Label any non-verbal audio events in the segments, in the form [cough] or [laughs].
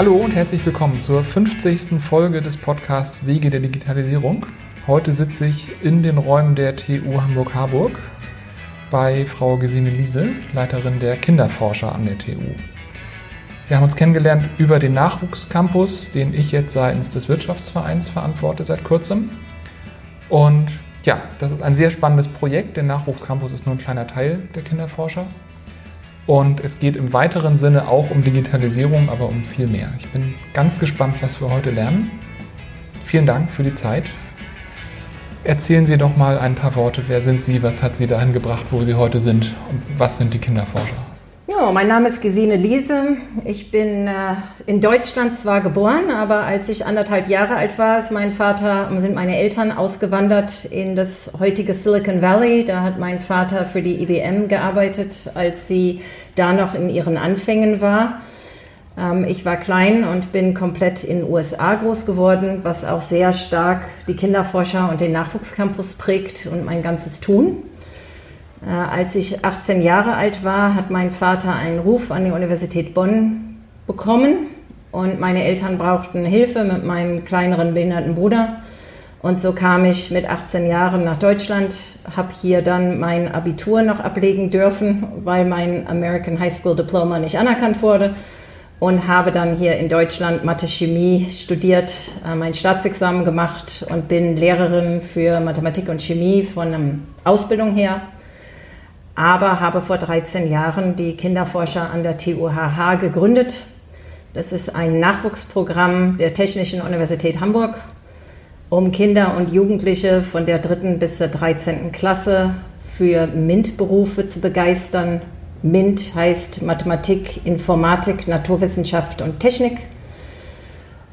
Hallo und herzlich willkommen zur 50. Folge des Podcasts Wege der Digitalisierung. Heute sitze ich in den Räumen der TU Hamburg-Harburg bei Frau Gesine Liese, Leiterin der Kinderforscher an der TU. Wir haben uns kennengelernt über den Nachwuchscampus, den ich jetzt seitens des Wirtschaftsvereins verantworte seit kurzem. Und ja, das ist ein sehr spannendes Projekt. Der Nachwuchscampus ist nur ein kleiner Teil der Kinderforscher. Und es geht im weiteren Sinne auch um Digitalisierung, aber um viel mehr. Ich bin ganz gespannt, was wir heute lernen. Vielen Dank für die Zeit. Erzählen Sie doch mal ein paar Worte. Wer sind Sie? Was hat Sie dahin gebracht, wo Sie heute sind? Und was sind die Kinderforscher? Ja, mein Name ist Gesine Liese. Ich bin äh, in Deutschland zwar geboren, aber als ich anderthalb Jahre alt war, Vater, sind meine Eltern ausgewandert in das heutige Silicon Valley. Da hat mein Vater für die IBM gearbeitet, als sie da noch in ihren Anfängen war. Ähm, ich war klein und bin komplett in den USA groß geworden, was auch sehr stark die Kinderforscher und den Nachwuchscampus prägt und mein ganzes Tun. Äh, als ich 18 Jahre alt war, hat mein Vater einen Ruf an die Universität Bonn bekommen und meine Eltern brauchten Hilfe mit meinem kleineren behinderten Bruder. Und so kam ich mit 18 Jahren nach Deutschland, habe hier dann mein Abitur noch ablegen dürfen, weil mein American High School Diploma nicht anerkannt wurde und habe dann hier in Deutschland Mathe Chemie studiert, äh, mein Staatsexamen gemacht und bin Lehrerin für Mathematik und Chemie von einer Ausbildung her aber habe vor 13 Jahren die Kinderforscher an der TUHH gegründet. Das ist ein Nachwuchsprogramm der Technischen Universität Hamburg, um Kinder und Jugendliche von der dritten bis zur 13. Klasse für MINT-Berufe zu begeistern. MINT heißt Mathematik, Informatik, Naturwissenschaft und Technik.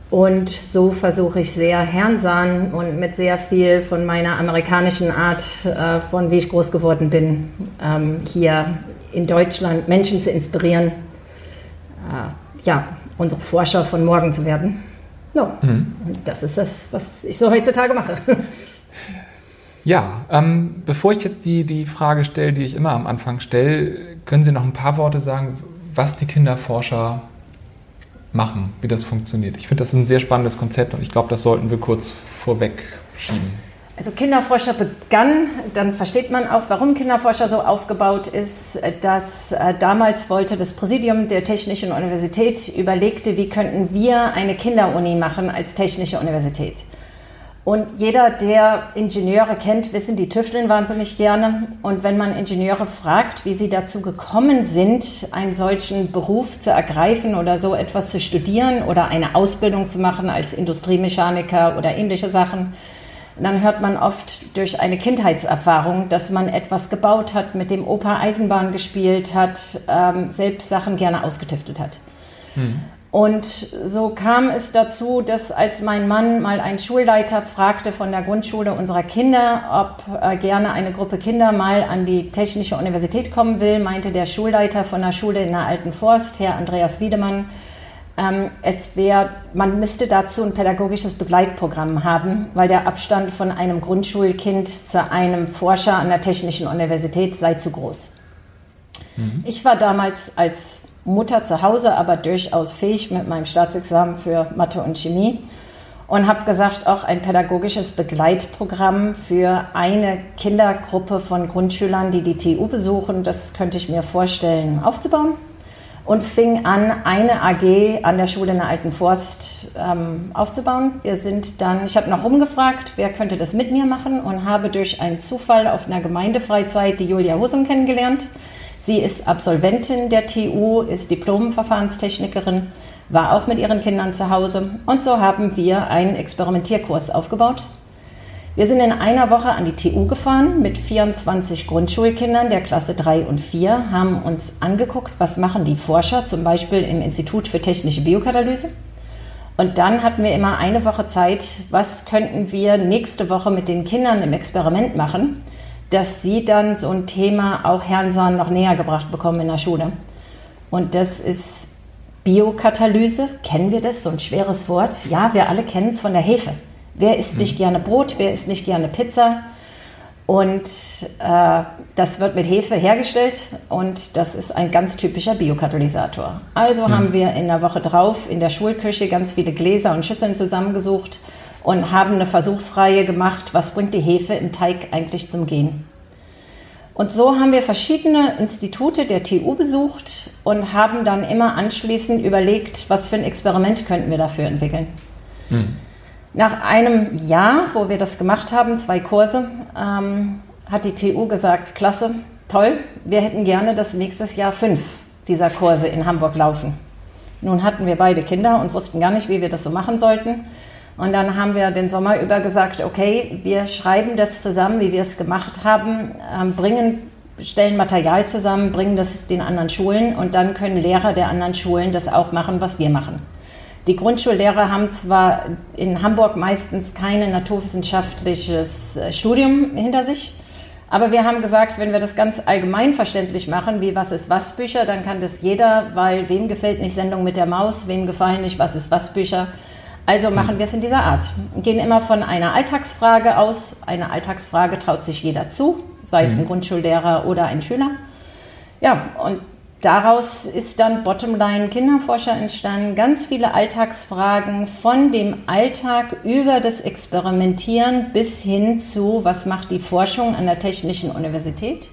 Und so versuche ich sehr herrnsam und mit sehr viel von meiner amerikanischen Art, äh, von wie ich groß geworden bin, ähm, hier in Deutschland Menschen zu inspirieren, äh, ja, unsere Forscher von morgen zu werden. No. Mhm. Und das ist das, was ich so heutzutage mache. [laughs] Ja, ähm, bevor ich jetzt die, die Frage stelle, die ich immer am Anfang stelle, können Sie noch ein paar Worte sagen, was die Kinderforscher machen, wie das funktioniert. Ich finde, das ist ein sehr spannendes Konzept und ich glaube, das sollten wir kurz vorweg schieben. Also Kinderforscher begann, dann versteht man auch, warum Kinderforscher so aufgebaut ist, dass äh, damals wollte das Präsidium der Technischen Universität überlegte, wie könnten wir eine Kinderuni machen als Technische Universität. Und jeder, der Ingenieure kennt, wissen, die tüfteln wahnsinnig gerne. Und wenn man Ingenieure fragt, wie sie dazu gekommen sind, einen solchen Beruf zu ergreifen oder so etwas zu studieren oder eine Ausbildung zu machen als Industriemechaniker oder ähnliche Sachen, dann hört man oft durch eine Kindheitserfahrung, dass man etwas gebaut hat, mit dem Opa Eisenbahn gespielt hat, ähm, selbst Sachen gerne ausgetüftet hat. Hm. Und so kam es dazu, dass als mein Mann mal einen Schulleiter fragte von der Grundschule unserer Kinder, ob äh, gerne eine Gruppe Kinder mal an die Technische Universität kommen will, meinte der Schulleiter von der Schule in der Alten Forst, Herr Andreas Wiedemann, ähm, es wäre, man müsste dazu ein pädagogisches Begleitprogramm haben, weil der Abstand von einem Grundschulkind zu einem Forscher an der Technischen Universität sei zu groß. Mhm. Ich war damals als Mutter zu Hause, aber durchaus fähig mit meinem Staatsexamen für Mathe und Chemie. Und habe gesagt, auch ein pädagogisches Begleitprogramm für eine Kindergruppe von Grundschülern, die die TU besuchen, das könnte ich mir vorstellen aufzubauen. Und fing an, eine AG an der Schule in der Alten Forst ähm, aufzubauen. Wir sind dann, ich habe noch rumgefragt, wer könnte das mit mir machen? Und habe durch einen Zufall auf einer Gemeindefreizeit die Julia Husum kennengelernt Sie ist Absolventin der TU, ist Diplom-Verfahrenstechnikerin, war auch mit ihren Kindern zu Hause und so haben wir einen Experimentierkurs aufgebaut. Wir sind in einer Woche an die TU gefahren mit 24 Grundschulkindern der Klasse 3 und 4, haben uns angeguckt, was machen die Forscher, zum Beispiel im Institut für technische Biokatalyse. Und dann hatten wir immer eine Woche Zeit, was könnten wir nächste Woche mit den Kindern im Experiment machen dass sie dann so ein Thema auch Herrn noch näher gebracht bekommen in der Schule. Und das ist Biokatalyse. Kennen wir das? So ein schweres Wort. Ja, wir alle kennen es von der Hefe. Wer isst nicht mhm. gerne Brot? Wer isst nicht gerne Pizza? Und äh, das wird mit Hefe hergestellt und das ist ein ganz typischer Biokatalysator. Also mhm. haben wir in der Woche drauf in der Schulküche ganz viele Gläser und Schüsseln zusammengesucht und haben eine Versuchsreihe gemacht, was bringt die Hefe im Teig eigentlich zum Gehen. Und so haben wir verschiedene Institute der TU besucht und haben dann immer anschließend überlegt, was für ein Experiment könnten wir dafür entwickeln. Mhm. Nach einem Jahr, wo wir das gemacht haben, zwei Kurse, ähm, hat die TU gesagt, klasse, toll, wir hätten gerne, dass nächstes Jahr fünf dieser Kurse in Hamburg laufen. Nun hatten wir beide Kinder und wussten gar nicht, wie wir das so machen sollten. Und dann haben wir den Sommer über gesagt, okay, wir schreiben das zusammen, wie wir es gemacht haben, ähm, bringen, stellen Material zusammen, bringen das den anderen Schulen und dann können Lehrer der anderen Schulen das auch machen, was wir machen. Die Grundschullehrer haben zwar in Hamburg meistens kein naturwissenschaftliches äh, Studium hinter sich, aber wir haben gesagt, wenn wir das ganz allgemein verständlich machen, wie Was ist was Bücher, dann kann das jeder, weil wem gefällt nicht Sendung mit der Maus, wem gefallen nicht Was ist was Bücher. Also machen wir es in dieser Art. Gehen immer von einer Alltagsfrage aus. Eine Alltagsfrage traut sich jeder zu, sei es ein mhm. Grundschullehrer oder ein Schüler. Ja, und Daraus ist dann Bottomline Kinderforscher entstanden. Ganz viele Alltagsfragen von dem Alltag über das Experimentieren bis hin zu, was macht die Forschung an der Technischen Universität.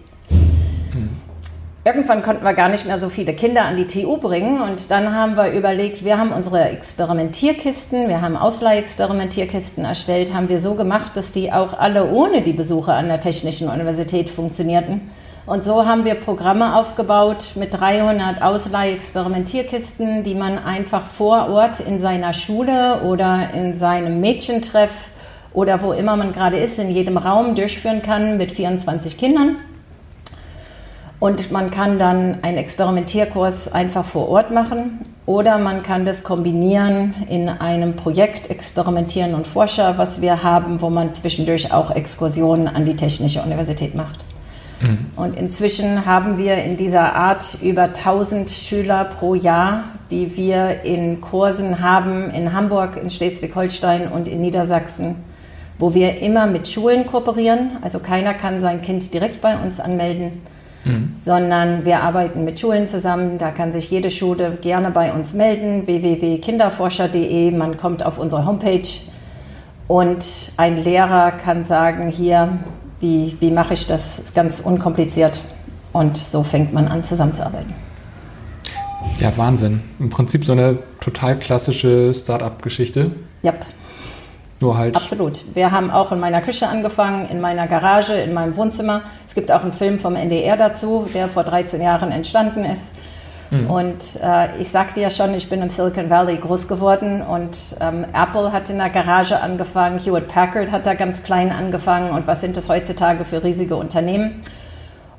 Irgendwann konnten wir gar nicht mehr so viele Kinder an die TU bringen und dann haben wir überlegt, wir haben unsere Experimentierkisten, wir haben Ausleihexperimentierkisten erstellt, haben wir so gemacht, dass die auch alle ohne die Besucher an der Technischen Universität funktionierten. Und so haben wir Programme aufgebaut mit 300 Ausleih-Experimentierkisten, die man einfach vor Ort in seiner Schule oder in seinem Mädchentreff oder wo immer man gerade ist, in jedem Raum durchführen kann mit 24 Kindern. Und man kann dann einen Experimentierkurs einfach vor Ort machen oder man kann das kombinieren in einem Projekt Experimentieren und Forscher, was wir haben, wo man zwischendurch auch Exkursionen an die Technische Universität macht. Mhm. Und inzwischen haben wir in dieser Art über 1000 Schüler pro Jahr, die wir in Kursen haben in Hamburg, in Schleswig-Holstein und in Niedersachsen, wo wir immer mit Schulen kooperieren. Also keiner kann sein Kind direkt bei uns anmelden, mhm. sondern wir arbeiten mit Schulen zusammen. Da kann sich jede Schule gerne bei uns melden, www.kinderforscher.de. Man kommt auf unsere Homepage und ein Lehrer kann sagen, hier, wie, wie mache ich das? Ist ganz unkompliziert. Und so fängt man an, zusammenzuarbeiten. Ja, Wahnsinn. Im Prinzip so eine total klassische Start-up-Geschichte. Ja. Nur halt. Absolut. Wir haben auch in meiner Küche angefangen, in meiner Garage, in meinem Wohnzimmer. Es gibt auch einen Film vom NDR dazu, der vor 13 Jahren entstanden ist. Mhm. Und äh, ich sagte ja schon, ich bin im Silicon Valley groß geworden und ähm, Apple hat in der Garage angefangen, Hewitt Packard hat da ganz klein angefangen und was sind das heutzutage für riesige Unternehmen?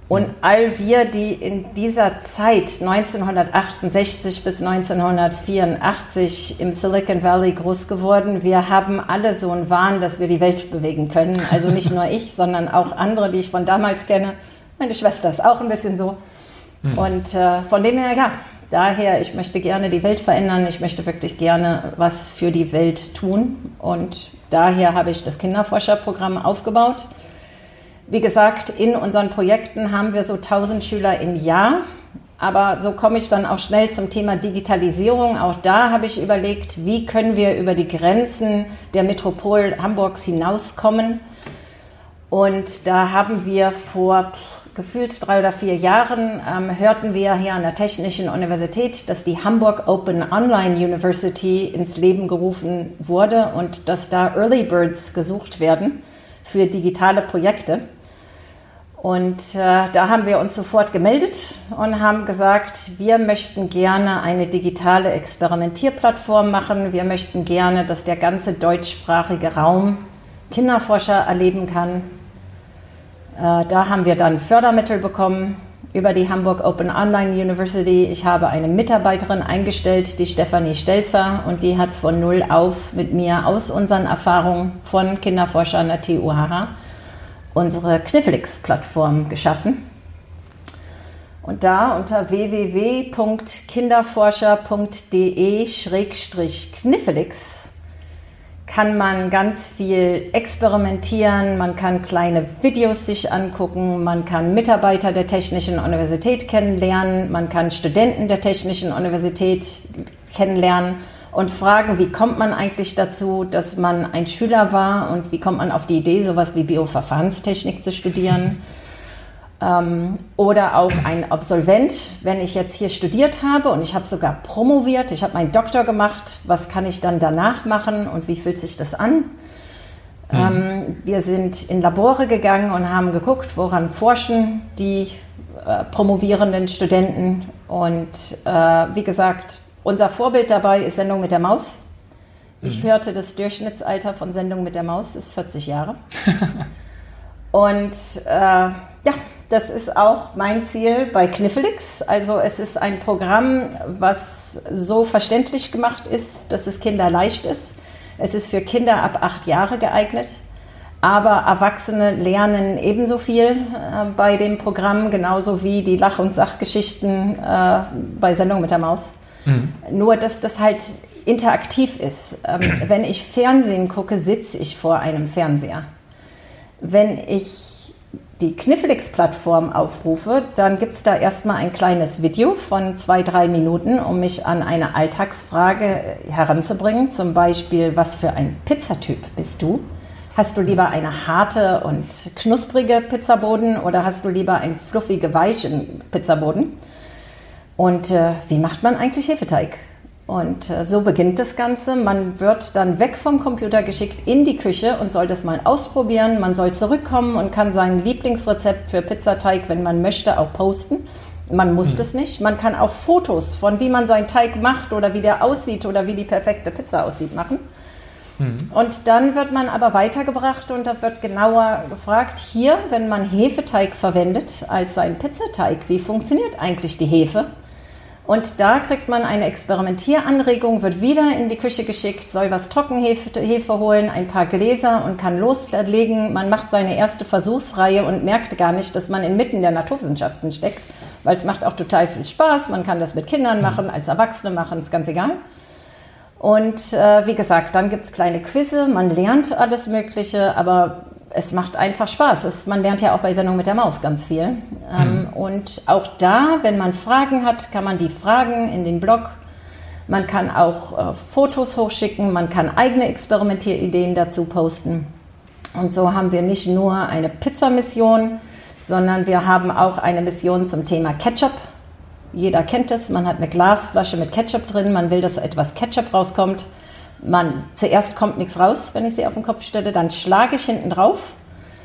Und all wir, die in dieser Zeit 1968 bis 1984 im Silicon Valley groß geworden, wir haben alle so einen Wahn, dass wir die Welt bewegen können. Also nicht nur ich, [laughs] sondern auch andere, die ich von damals kenne. Meine Schwester ist auch ein bisschen so. Mhm. Und äh, von dem her, ja, daher, ich möchte gerne die Welt verändern, ich möchte wirklich gerne was für die Welt tun. Und daher habe ich das Kinderforscherprogramm aufgebaut. Wie gesagt, in unseren Projekten haben wir so 1000 Schüler im Jahr. Aber so komme ich dann auch schnell zum Thema Digitalisierung. Auch da habe ich überlegt, wie können wir über die Grenzen der Metropol Hamburgs hinauskommen. Und da haben wir vor gefühlt drei oder vier Jahren ähm, hörten wir hier an der Technischen Universität, dass die Hamburg Open Online University ins Leben gerufen wurde und dass da Early Birds gesucht werden für digitale Projekte. Und äh, da haben wir uns sofort gemeldet und haben gesagt, wir möchten gerne eine digitale Experimentierplattform machen. Wir möchten gerne, dass der ganze deutschsprachige Raum Kinderforscher erleben kann äh, da haben wir dann Fördermittel bekommen über die Hamburg Open Online University. Ich habe eine Mitarbeiterin eingestellt, die Stefanie Stelzer, und die hat von null auf mit mir aus unseren Erfahrungen von Kinderforschern der TU Hara unsere Knifflix-Plattform geschaffen. Und da unter www.kinderforscher.de-knifflix kann man ganz viel experimentieren, man kann kleine Videos sich angucken, man kann Mitarbeiter der Technischen Universität kennenlernen, man kann Studenten der Technischen Universität kennenlernen und fragen, wie kommt man eigentlich dazu, dass man ein Schüler war und wie kommt man auf die Idee, sowas wie Bioverfahrenstechnik zu studieren. [laughs] Ähm, oder auch ein Absolvent, wenn ich jetzt hier studiert habe und ich habe sogar promoviert, ich habe meinen Doktor gemacht, was kann ich dann danach machen und wie fühlt sich das an? Mhm. Ähm, wir sind in Labore gegangen und haben geguckt, woran forschen die äh, promovierenden Studenten. Und äh, wie gesagt, unser Vorbild dabei ist Sendung mit der Maus. Ich mhm. hörte, das Durchschnittsalter von Sendung mit der Maus ist 40 Jahre. [laughs] Und äh, ja, das ist auch mein Ziel bei Kniffelix. Also es ist ein Programm, was so verständlich gemacht ist, dass es kinderleicht ist. Es ist für Kinder ab acht Jahre geeignet. Aber Erwachsene lernen ebenso viel äh, bei dem Programm, genauso wie die Lach- und Sachgeschichten äh, bei Sendung mit der Maus. Mhm. Nur, dass das halt interaktiv ist. Ähm, [clears throat] wenn ich Fernsehen gucke, sitze ich vor einem Fernseher. Wenn ich die Knifflix-Plattform aufrufe, dann gibt es da erstmal ein kleines Video von zwei, drei Minuten, um mich an eine Alltagsfrage heranzubringen. Zum Beispiel, was für ein Pizzatyp bist du? Hast du lieber eine harte und knusprige Pizzaboden oder hast du lieber einen fluffige, weichen Pizzaboden? Und äh, wie macht man eigentlich Hefeteig? Und äh, so beginnt das Ganze. Man wird dann weg vom Computer geschickt in die Küche und soll das mal ausprobieren. Man soll zurückkommen und kann sein Lieblingsrezept für Pizzateig, wenn man möchte, auch posten. Man muss mhm. das nicht. Man kann auch Fotos von wie man seinen Teig macht oder wie der aussieht oder wie die perfekte Pizza aussieht machen. Mhm. Und dann wird man aber weitergebracht und da wird genauer gefragt, hier, wenn man Hefeteig verwendet als seinen Pizzateig, wie funktioniert eigentlich die Hefe? Und da kriegt man eine Experimentieranregung, wird wieder in die Küche geschickt, soll was Trockenhefe Hefe holen, ein paar Gläser und kann loslegen. Man macht seine erste Versuchsreihe und merkt gar nicht, dass man inmitten der Naturwissenschaften steckt, weil es macht auch total viel Spaß. Man kann das mit Kindern machen, als Erwachsene machen, ist ganz egal. Und äh, wie gesagt, dann gibt es kleine Quizze, man lernt alles Mögliche, aber es macht einfach Spaß. Es, man lernt ja auch bei Sendung mit der Maus ganz viel. Ähm, mhm. Und auch da, wenn man Fragen hat, kann man die Fragen in den Blog. Man kann auch äh, Fotos hochschicken, man kann eigene Experimentierideen dazu posten. Und so haben wir nicht nur eine Pizza-Mission, sondern wir haben auch eine Mission zum Thema Ketchup. Jeder kennt es, man hat eine Glasflasche mit Ketchup drin, man will, dass etwas Ketchup rauskommt man, zuerst kommt nichts raus, wenn ich sie auf den Kopf stelle, dann schlage ich hinten drauf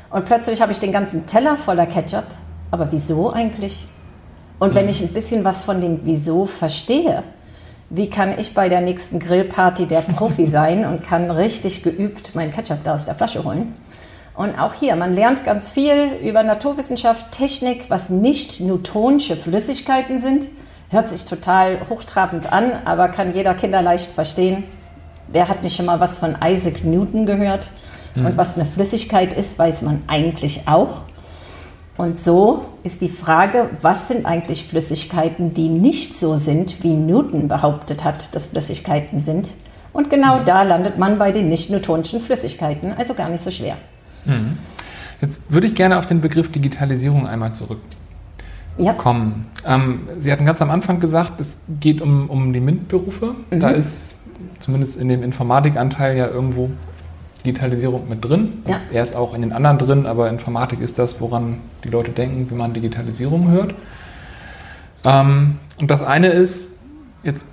und plötzlich habe ich den ganzen Teller voller Ketchup. Aber wieso eigentlich? Und wenn mhm. ich ein bisschen was von dem Wieso verstehe, wie kann ich bei der nächsten Grillparty der Profi [laughs] sein und kann richtig geübt meinen Ketchup da aus der Flasche holen? Und auch hier, man lernt ganz viel über Naturwissenschaft, Technik, was nicht newtonische Flüssigkeiten sind. Hört sich total hochtrabend an, aber kann jeder kinderleicht verstehen. Wer hat nicht schon mal was von Isaac Newton gehört? Mhm. Und was eine Flüssigkeit ist, weiß man eigentlich auch. Und so ist die Frage, was sind eigentlich Flüssigkeiten, die nicht so sind, wie Newton behauptet hat, dass Flüssigkeiten sind. Und genau mhm. da landet man bei den nicht-newtonischen Flüssigkeiten, also gar nicht so schwer. Mhm. Jetzt würde ich gerne auf den Begriff Digitalisierung einmal zurückkommen. Ja. Ähm, Sie hatten ganz am Anfang gesagt, es geht um, um die MINT-Berufe. Da mhm. ist zumindest in dem Informatikanteil ja irgendwo Digitalisierung mit drin. Ja. Er ist auch in den anderen drin, aber Informatik ist das, woran die Leute denken, wenn man Digitalisierung hört. Ähm, und das eine ist, jetzt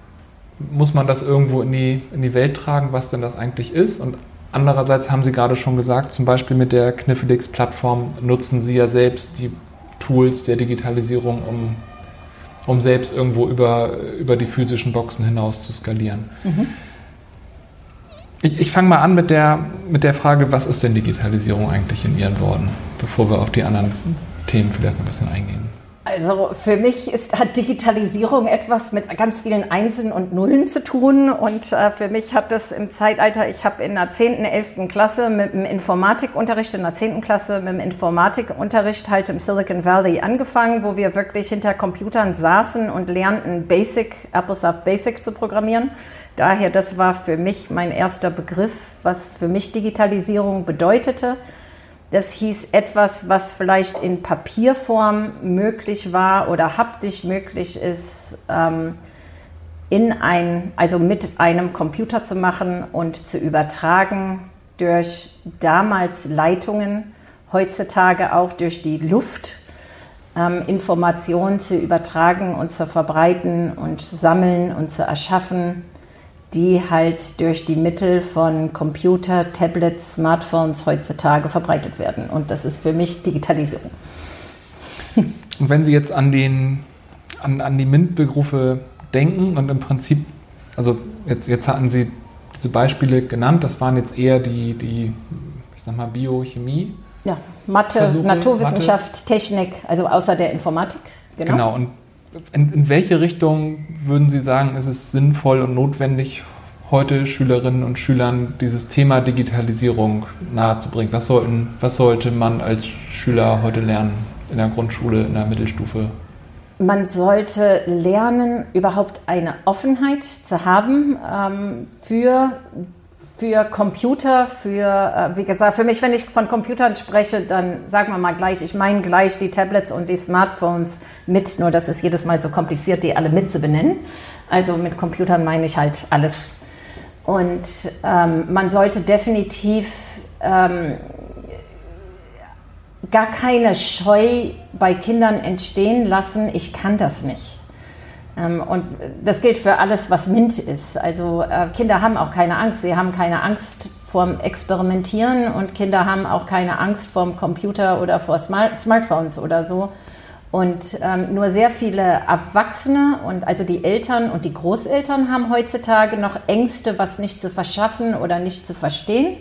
muss man das irgendwo in die, in die Welt tragen, was denn das eigentlich ist. Und andererseits haben Sie gerade schon gesagt, zum Beispiel mit der Knifflix-Plattform nutzen Sie ja selbst die Tools der Digitalisierung, um, um selbst irgendwo über, über die physischen Boxen hinaus zu skalieren. Mhm. Ich, ich fange mal an mit der, mit der Frage, was ist denn Digitalisierung eigentlich in Ihren Worten, bevor wir auf die anderen Themen vielleicht noch ein bisschen eingehen. Also für mich ist, hat Digitalisierung etwas mit ganz vielen Einsen und Nullen zu tun. Und äh, für mich hat das im Zeitalter, ich habe in der 10., 11. Klasse mit dem Informatikunterricht, in der 10. Klasse mit dem Informatikunterricht halt im Silicon Valley angefangen, wo wir wirklich hinter Computern saßen und lernten Basic, AppleSoft Basic zu programmieren. Daher, das war für mich mein erster Begriff, was für mich Digitalisierung bedeutete. Das hieß etwas, was vielleicht in Papierform möglich war oder haptisch möglich ist, ähm, in ein, also mit einem Computer zu machen und zu übertragen durch damals Leitungen, heutzutage auch durch die Luft, ähm, Informationen zu übertragen und zu verbreiten und sammeln und zu erschaffen die halt durch die Mittel von Computer, Tablets, Smartphones heutzutage verbreitet werden. Und das ist für mich Digitalisierung. Und wenn Sie jetzt an, den, an, an die MINT-Berufe denken und im Prinzip, also jetzt, jetzt hatten Sie diese Beispiele genannt, das waren jetzt eher die, die ich sag mal, Biochemie. Ja, Mathe, Versuche, Naturwissenschaft, Mathe. Technik, also außer der Informatik. Genau, genau und in, in welche Richtung würden Sie sagen, ist es sinnvoll und notwendig, heute Schülerinnen und Schülern dieses Thema Digitalisierung nahezubringen? Was, sollten, was sollte man als Schüler heute lernen in der Grundschule, in der Mittelstufe? Man sollte lernen, überhaupt eine Offenheit zu haben ähm, für für Computer, für, äh, wie gesagt, für mich, wenn ich von Computern spreche, dann sagen wir mal gleich, ich meine gleich die Tablets und die Smartphones mit, nur das ist jedes Mal so kompliziert, die alle mit zu benennen. Also mit Computern meine ich halt alles. Und ähm, man sollte definitiv ähm, gar keine Scheu bei Kindern entstehen lassen, ich kann das nicht. Ähm, und das gilt für alles, was MINT ist. Also äh, Kinder haben auch keine Angst. Sie haben keine Angst vorm Experimentieren und Kinder haben auch keine Angst vorm Computer oder vor Smart Smartphones oder so. Und ähm, nur sehr viele Erwachsene und also die Eltern und die Großeltern haben heutzutage noch Ängste, was nicht zu verschaffen oder nicht zu verstehen.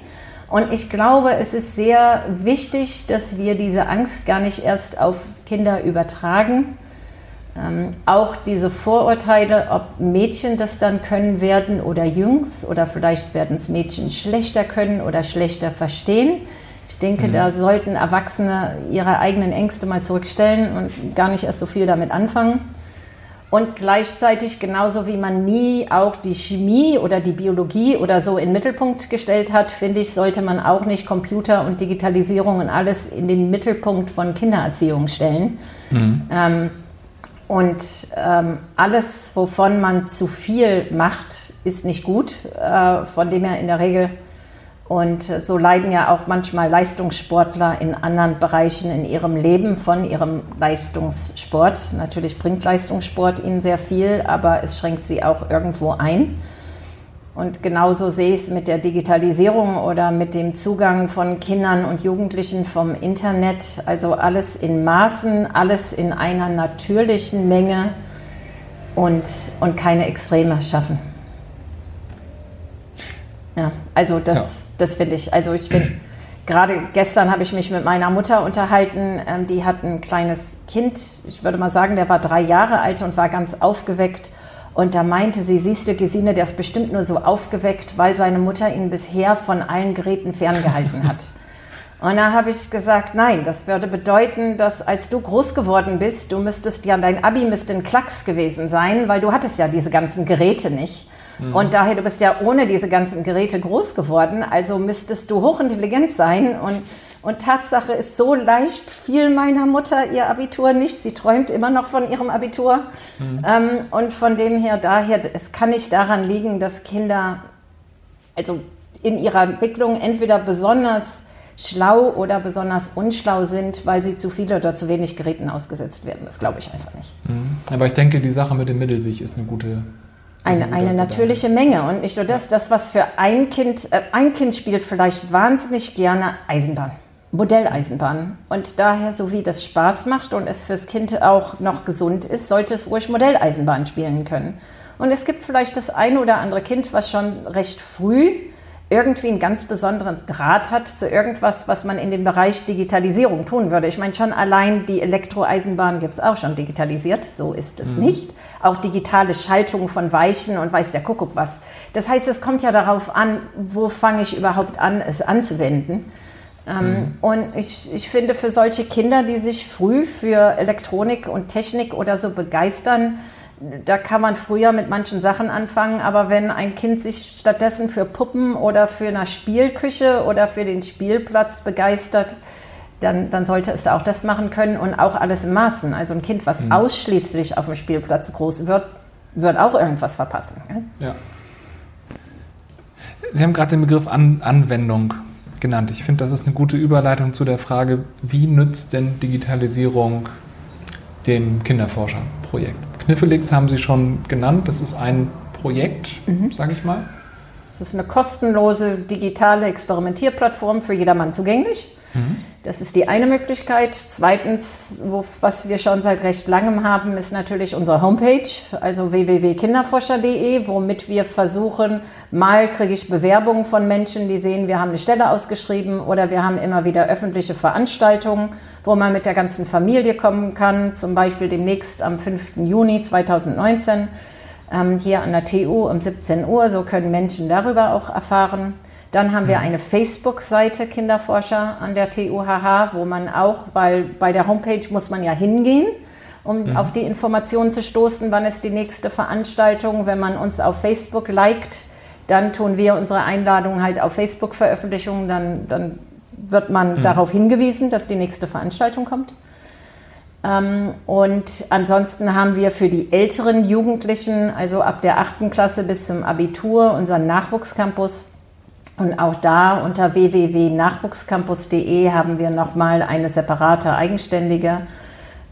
Und ich glaube, es ist sehr wichtig, dass wir diese Angst gar nicht erst auf Kinder übertragen, ähm, auch diese Vorurteile, ob Mädchen das dann können werden oder Jungs oder vielleicht werden es Mädchen schlechter können oder schlechter verstehen. Ich denke, mhm. da sollten Erwachsene ihre eigenen Ängste mal zurückstellen und gar nicht erst so viel damit anfangen. Und gleichzeitig, genauso wie man nie auch die Chemie oder die Biologie oder so in den Mittelpunkt gestellt hat, finde ich, sollte man auch nicht Computer und Digitalisierung und alles in den Mittelpunkt von Kindererziehung stellen. Mhm. Ähm, und ähm, alles, wovon man zu viel macht, ist nicht gut. Äh, von dem her in der Regel. Und so leiden ja auch manchmal Leistungssportler in anderen Bereichen in ihrem Leben von ihrem Leistungssport. Natürlich bringt Leistungssport ihnen sehr viel, aber es schränkt sie auch irgendwo ein. Und genauso sehe ich es mit der Digitalisierung oder mit dem Zugang von Kindern und Jugendlichen vom Internet. Also alles in Maßen, alles in einer natürlichen Menge und, und keine Extreme schaffen. Ja, also das, ja. das finde ich. Also ich finde, gerade gestern habe ich mich mit meiner Mutter unterhalten. Ähm, die hat ein kleines Kind, ich würde mal sagen, der war drei Jahre alt und war ganz aufgeweckt und da meinte sie, siehst du, Gesine, der ist bestimmt nur so aufgeweckt, weil seine Mutter ihn bisher von allen Geräten ferngehalten hat. [laughs] Und da habe ich gesagt, nein, das würde bedeuten, dass als du groß geworden bist, du müsstest ja, dein Abi müsste ein Klacks gewesen sein, weil du hattest ja diese ganzen Geräte nicht. Mhm. Und daher, du bist ja ohne diese ganzen Geräte groß geworden, also müsstest du hochintelligent sein und und Tatsache ist, so leicht fiel meiner Mutter ihr Abitur nicht. Sie träumt immer noch von ihrem Abitur. Mhm. Ähm, und von dem her, daher, es kann nicht daran liegen, dass Kinder, also in ihrer Entwicklung entweder besonders schlau oder besonders unschlau sind, weil sie zu viel oder zu wenig Geräten ausgesetzt werden. Das glaube ich einfach nicht. Mhm. Aber ich denke, die Sache mit dem Mittelweg ist eine gute. Eine, eine natürliche Menge und nicht nur das, das was für ein Kind, äh, ein Kind spielt vielleicht wahnsinnig gerne Eisenbahn. Modelleisenbahn. Und daher, so wie das Spaß macht und es fürs Kind auch noch gesund ist, sollte es ruhig Modelleisenbahn spielen können. Und es gibt vielleicht das eine oder andere Kind, was schon recht früh irgendwie einen ganz besonderen Draht hat zu irgendwas, was man in dem Bereich Digitalisierung tun würde. Ich meine, schon allein die Elektroeisenbahn gibt es auch schon digitalisiert, so ist es mhm. nicht. Auch digitale Schaltung von Weichen und weiß der Kuckuck was. Das heißt, es kommt ja darauf an, wo fange ich überhaupt an, es anzuwenden. Ähm, mhm. Und ich, ich finde, für solche Kinder, die sich früh für Elektronik und Technik oder so begeistern, da kann man früher mit manchen Sachen anfangen, aber wenn ein Kind sich stattdessen für Puppen oder für eine Spielküche oder für den Spielplatz begeistert, dann, dann sollte es auch das machen können und auch alles im Maßen. Also ein Kind, was mhm. ausschließlich auf dem Spielplatz groß wird, wird auch irgendwas verpassen. Ja. Sie haben gerade den Begriff An Anwendung genannt. Ich finde, das ist eine gute Überleitung zu der Frage, wie nützt denn Digitalisierung dem Kinderforscherprojekt? Kniffelix haben Sie schon genannt. Das ist ein Projekt, mhm. sage ich mal. Es ist eine kostenlose digitale Experimentierplattform für jedermann zugänglich. Mhm. Das ist die eine Möglichkeit. Zweitens, wo, was wir schon seit recht langem haben, ist natürlich unsere Homepage, also www.kinderforscher.de, womit wir versuchen, mal kriege ich Bewerbungen von Menschen, die sehen, wir haben eine Stelle ausgeschrieben oder wir haben immer wieder öffentliche Veranstaltungen, wo man mit der ganzen Familie kommen kann, zum Beispiel demnächst am 5. Juni 2019 ähm, hier an der TU um 17 Uhr. So können Menschen darüber auch erfahren. Dann haben wir mhm. eine Facebook-Seite Kinderforscher an der TUHH, wo man auch, weil bei der Homepage muss man ja hingehen, um mhm. auf die Informationen zu stoßen, wann ist die nächste Veranstaltung. Wenn man uns auf Facebook liked, dann tun wir unsere Einladungen halt auf Facebook-Veröffentlichungen, dann, dann wird man mhm. darauf hingewiesen, dass die nächste Veranstaltung kommt. Ähm, und ansonsten haben wir für die älteren Jugendlichen, also ab der achten Klasse bis zum Abitur, unseren Nachwuchscampus und auch da unter www.nachwuchscampus.de haben wir nochmal eine separate, eigenständige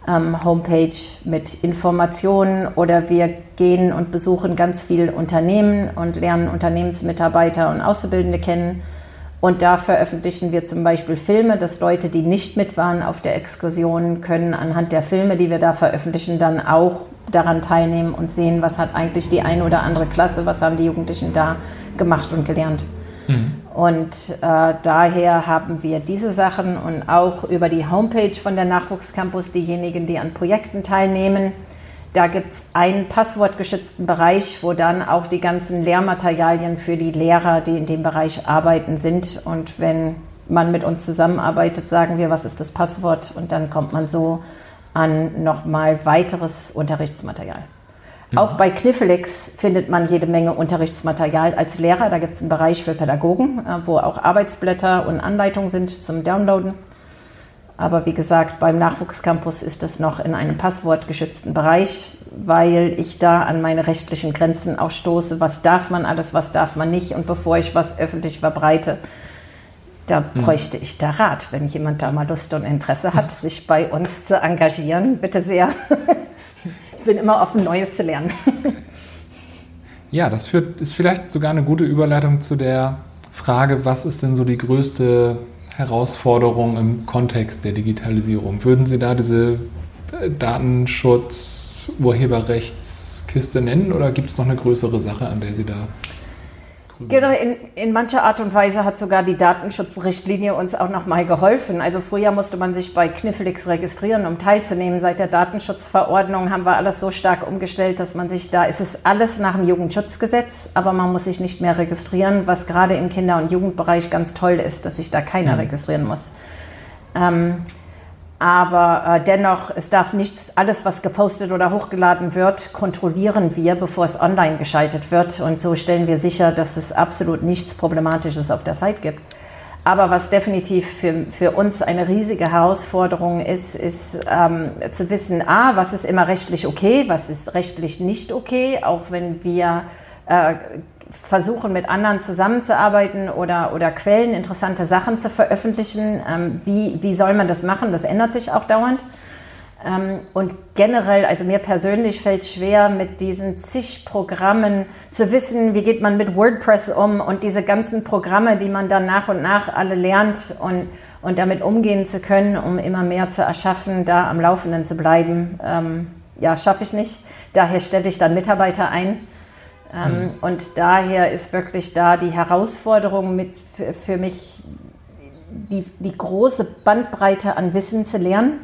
ähm, Homepage mit Informationen oder wir gehen und besuchen ganz viele Unternehmen und lernen Unternehmensmitarbeiter und Auszubildende kennen. Und da veröffentlichen wir zum Beispiel Filme, dass Leute, die nicht mit waren auf der Exkursion, können anhand der Filme, die wir da veröffentlichen, dann auch daran teilnehmen und sehen, was hat eigentlich die eine oder andere Klasse, was haben die Jugendlichen da gemacht und gelernt. Mhm. Und äh, daher haben wir diese Sachen und auch über die Homepage von der Nachwuchscampus diejenigen, die an Projekten teilnehmen. Da gibt es einen passwortgeschützten Bereich, wo dann auch die ganzen Lehrmaterialien für die Lehrer, die in dem Bereich arbeiten, sind. Und wenn man mit uns zusammenarbeitet, sagen wir, was ist das Passwort? Und dann kommt man so an nochmal weiteres Unterrichtsmaterial. Mhm. Auch bei Kniffelex findet man jede Menge Unterrichtsmaterial als Lehrer. Da gibt es einen Bereich für Pädagogen, äh, wo auch Arbeitsblätter und Anleitungen sind zum Downloaden. Aber wie gesagt, beim Nachwuchscampus ist das noch in einem passwortgeschützten Bereich, weil ich da an meine rechtlichen Grenzen auch stoße. Was darf man alles, was darf man nicht? Und bevor ich was öffentlich verbreite, da mhm. bräuchte ich da Rat. Wenn jemand da mal Lust und Interesse hat, [laughs] sich bei uns zu engagieren, bitte sehr. [laughs] bin immer offen, Neues zu lernen. ja, das führt, ist vielleicht sogar eine gute Überleitung zu der Frage, was ist denn so die größte Herausforderung im Kontext der Digitalisierung? Würden Sie da diese äh, Datenschutz, Urheberrechtskiste nennen oder gibt es noch eine größere Sache, an der Sie da Genau, in, in mancher Art und Weise hat sogar die Datenschutzrichtlinie uns auch nochmal geholfen. Also früher musste man sich bei Knifflix registrieren, um teilzunehmen. Seit der Datenschutzverordnung haben wir alles so stark umgestellt, dass man sich da, ist es alles nach dem Jugendschutzgesetz, aber man muss sich nicht mehr registrieren, was gerade im Kinder- und Jugendbereich ganz toll ist, dass sich da keiner mhm. registrieren muss. Ähm, aber äh, dennoch, es darf nichts, alles, was gepostet oder hochgeladen wird, kontrollieren wir, bevor es online geschaltet wird. Und so stellen wir sicher, dass es absolut nichts Problematisches auf der Seite gibt. Aber was definitiv für, für uns eine riesige Herausforderung ist, ist ähm, zu wissen, a, was ist immer rechtlich okay, was ist rechtlich nicht okay, auch wenn wir äh, versuchen, mit anderen zusammenzuarbeiten oder, oder Quellen interessante Sachen zu veröffentlichen. Ähm, wie, wie soll man das machen? Das ändert sich auch dauernd. Ähm, und generell, also mir persönlich fällt es schwer, mit diesen zig Programmen zu wissen, wie geht man mit WordPress um und diese ganzen Programme, die man dann nach und nach alle lernt und, und damit umgehen zu können, um immer mehr zu erschaffen, da am Laufenden zu bleiben. Ähm, ja, schaffe ich nicht. Daher stelle ich dann Mitarbeiter ein, mhm. Und daher ist wirklich da die Herausforderung mit für, für mich die, die große Bandbreite an Wissen zu lernen.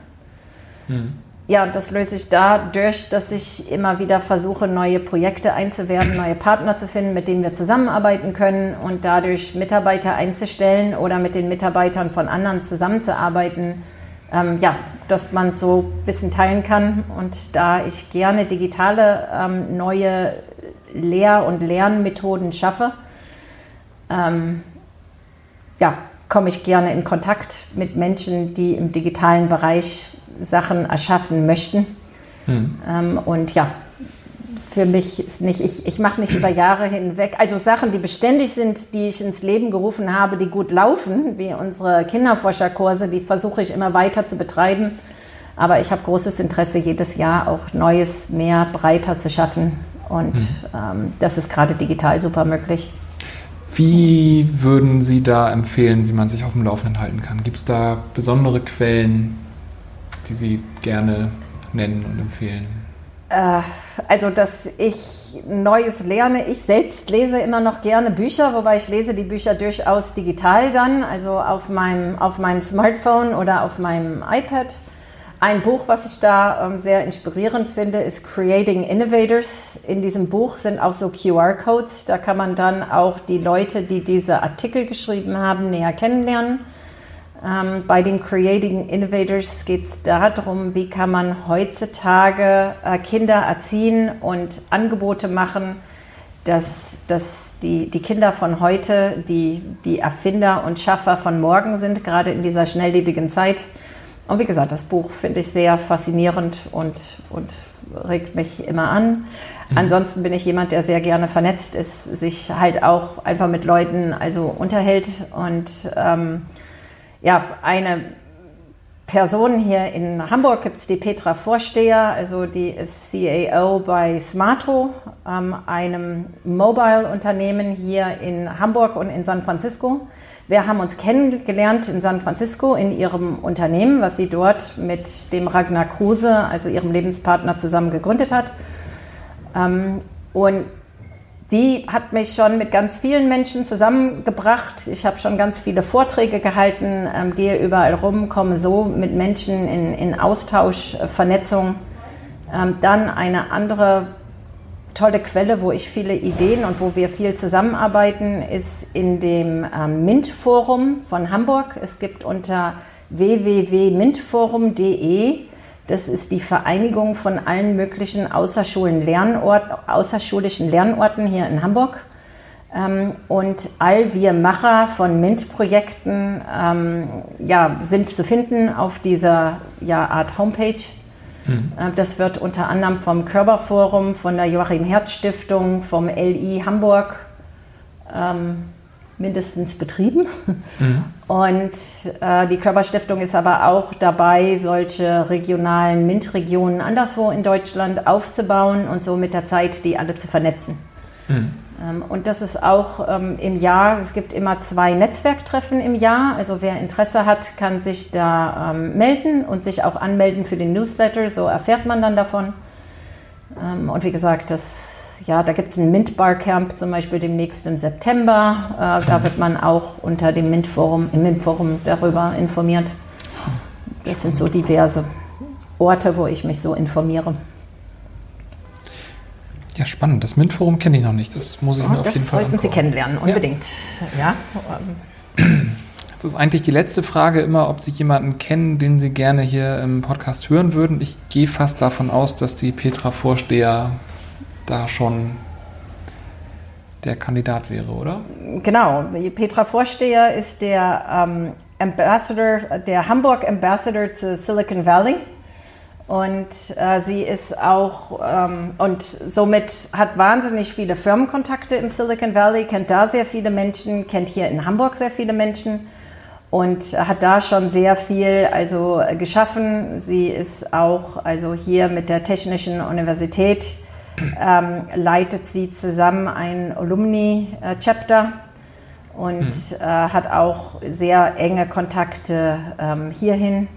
Mhm. Ja, und das löse ich dadurch, dass ich immer wieder versuche, neue Projekte einzuwerben, neue Partner zu finden, mit denen wir zusammenarbeiten können und dadurch Mitarbeiter einzustellen oder mit den Mitarbeitern von anderen zusammenzuarbeiten. Ähm, ja, dass man so Wissen teilen kann. Und da ich gerne digitale ähm, neue Lehr- und Lernmethoden schaffe, ähm, ja, komme ich gerne in Kontakt mit Menschen, die im digitalen Bereich Sachen erschaffen möchten. Mhm. Ähm, und ja, für mich ist nicht, ich, ich mache nicht über Jahre hinweg, also Sachen, die beständig sind, die ich ins Leben gerufen habe, die gut laufen, wie unsere Kinderforscherkurse, die versuche ich immer weiter zu betreiben. Aber ich habe großes Interesse, jedes Jahr auch Neues, mehr, breiter zu schaffen. Und mhm. ähm, das ist gerade digital super möglich. Wie würden Sie da empfehlen, wie man sich auf dem Laufenden halten kann? Gibt es da besondere Quellen, die Sie gerne nennen und empfehlen? Äh, also, dass ich Neues lerne. Ich selbst lese immer noch gerne Bücher, wobei ich lese die Bücher durchaus digital dann, also auf meinem, auf meinem Smartphone oder auf meinem iPad. Ein Buch, was ich da ähm, sehr inspirierend finde, ist Creating Innovators. In diesem Buch sind auch so QR-Codes. Da kann man dann auch die Leute, die diese Artikel geschrieben haben, näher kennenlernen. Ähm, bei den Creating Innovators geht es darum, wie kann man heutzutage äh, Kinder erziehen und Angebote machen, dass, dass die, die Kinder von heute die, die Erfinder und Schaffer von morgen sind, gerade in dieser schnelllebigen Zeit und wie gesagt, das Buch finde ich sehr faszinierend und, und regt mich immer an. Mhm. Ansonsten bin ich jemand, der sehr gerne vernetzt ist, sich halt auch einfach mit Leuten also unterhält. Und ähm, ja, eine Person hier in Hamburg gibt es die Petra Vorsteher, also die ist CAO bei Smarto, ähm, einem Mobile-Unternehmen hier in Hamburg und in San Francisco. Wir haben uns kennengelernt in San Francisco in ihrem Unternehmen, was sie dort mit dem Ragnar Kruse, also ihrem Lebenspartner, zusammen gegründet hat. Ähm, und die hat mich schon mit ganz vielen Menschen zusammengebracht. Ich habe schon ganz viele Vorträge gehalten, ähm, gehe überall rum, komme so mit Menschen in, in Austausch, äh, Vernetzung. Ähm, dann eine andere tolle Quelle, wo ich viele Ideen und wo wir viel zusammenarbeiten, ist in dem ähm, MINT-Forum von Hamburg. Es gibt unter www.mintforum.de, das ist die Vereinigung von allen möglichen Lernort, außerschulischen Lernorten hier in Hamburg. Ähm, und all wir Macher von MINT-Projekten ähm, ja, sind zu finden auf dieser ja, Art Homepage. Mhm. Das wird unter anderem vom Körperforum, von der Joachim Herz Stiftung, vom LI Hamburg ähm, mindestens betrieben. Mhm. Und äh, die Körperstiftung ist aber auch dabei, solche regionalen MINT-Regionen anderswo in Deutschland aufzubauen und so mit der Zeit die alle zu vernetzen. Mhm. Ähm, und das ist auch ähm, im Jahr, es gibt immer zwei Netzwerktreffen im Jahr. Also wer Interesse hat, kann sich da ähm, melden und sich auch anmelden für den Newsletter. So erfährt man dann davon. und wie gesagt, das, ja, da gibt es ein Mint Bar Camp zum Beispiel demnächst im September. Äh, da wird man auch unter dem Mint Forum, im Mint Forum darüber informiert. Das sind so diverse Orte, wo ich mich so informiere. Ja, spannend. Das MINT-Forum kenne ich noch nicht. Das muss ich oh, mir auf jeden Fall Das sollten Sie kennenlernen, unbedingt. Ja. ja. Das ist eigentlich die letzte Frage immer, ob Sie jemanden kennen, den Sie gerne hier im Podcast hören würden. Ich gehe fast davon aus, dass die Petra Vorsteher da schon der Kandidat wäre, oder? Genau. Petra Vorsteher ist der ähm, Ambassador, der Hamburg Ambassador zu Silicon Valley. Und äh, sie ist auch, ähm, und somit hat wahnsinnig viele Firmenkontakte im Silicon Valley, kennt da sehr viele Menschen, kennt hier in Hamburg sehr viele Menschen und hat da schon sehr viel also geschaffen. Sie ist auch also hier mit der Technischen Universität ähm, leitet sie zusammen ein Alumni-Chapter und mhm. äh, hat auch sehr enge Kontakte ähm, hierhin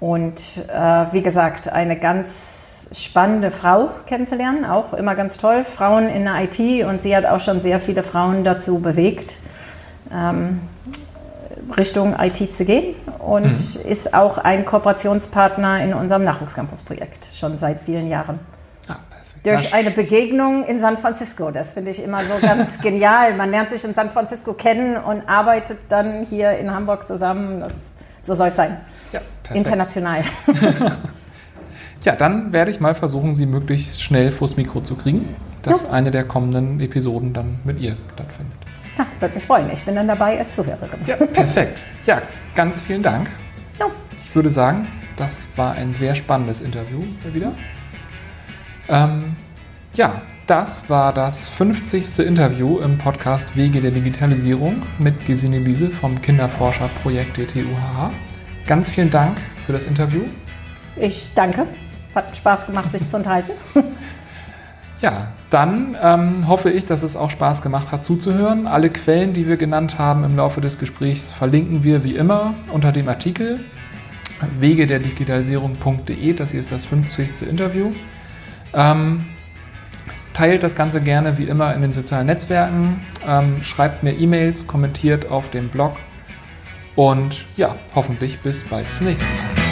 und äh, wie gesagt, eine ganz spannende Frau kennenzulernen, auch immer ganz toll. Frauen in der IT und sie hat auch schon sehr viele Frauen dazu bewegt, ähm, Richtung IT zu gehen und mhm. ist auch ein Kooperationspartner in unserem Nachwuchscampus-Projekt schon seit vielen Jahren. Ah, Durch eine Begegnung in San Francisco. Das finde ich immer so ganz [laughs] genial. Man lernt sich in San Francisco kennen und arbeitet dann hier in Hamburg zusammen. Das, so soll es sein. Ja, International. [laughs] ja, dann werde ich mal versuchen, Sie möglichst schnell vors Mikro zu kriegen, dass ja. eine der kommenden Episoden dann mit ihr stattfindet. Ja, würde mich freuen. Ich bin dann dabei als Zuhörerin. Ja, perfekt. Ja, ganz vielen Dank. Ja. Ich würde sagen, das war ein sehr spannendes Interview wieder. Ähm, ja, das war das 50. Interview im Podcast Wege der Digitalisierung mit Gesine Liese vom Kinderforscherprojekt der TUHH. Ganz vielen Dank für das Interview. Ich danke. Hat Spaß gemacht, sich zu unterhalten. [laughs] Ja, dann ähm, hoffe ich, dass es auch Spaß gemacht hat zuzuhören. Alle Quellen, die wir genannt haben im Laufe des Gesprächs, verlinken wir wie immer unter dem Artikel wege der Digitalisierung.de. Das hier ist das 50. Interview. Ähm, teilt das Ganze gerne wie immer in den sozialen Netzwerken, ähm, schreibt mir E-Mails, kommentiert auf dem Blog und ja, hoffentlich bis bald zum nächsten Mal.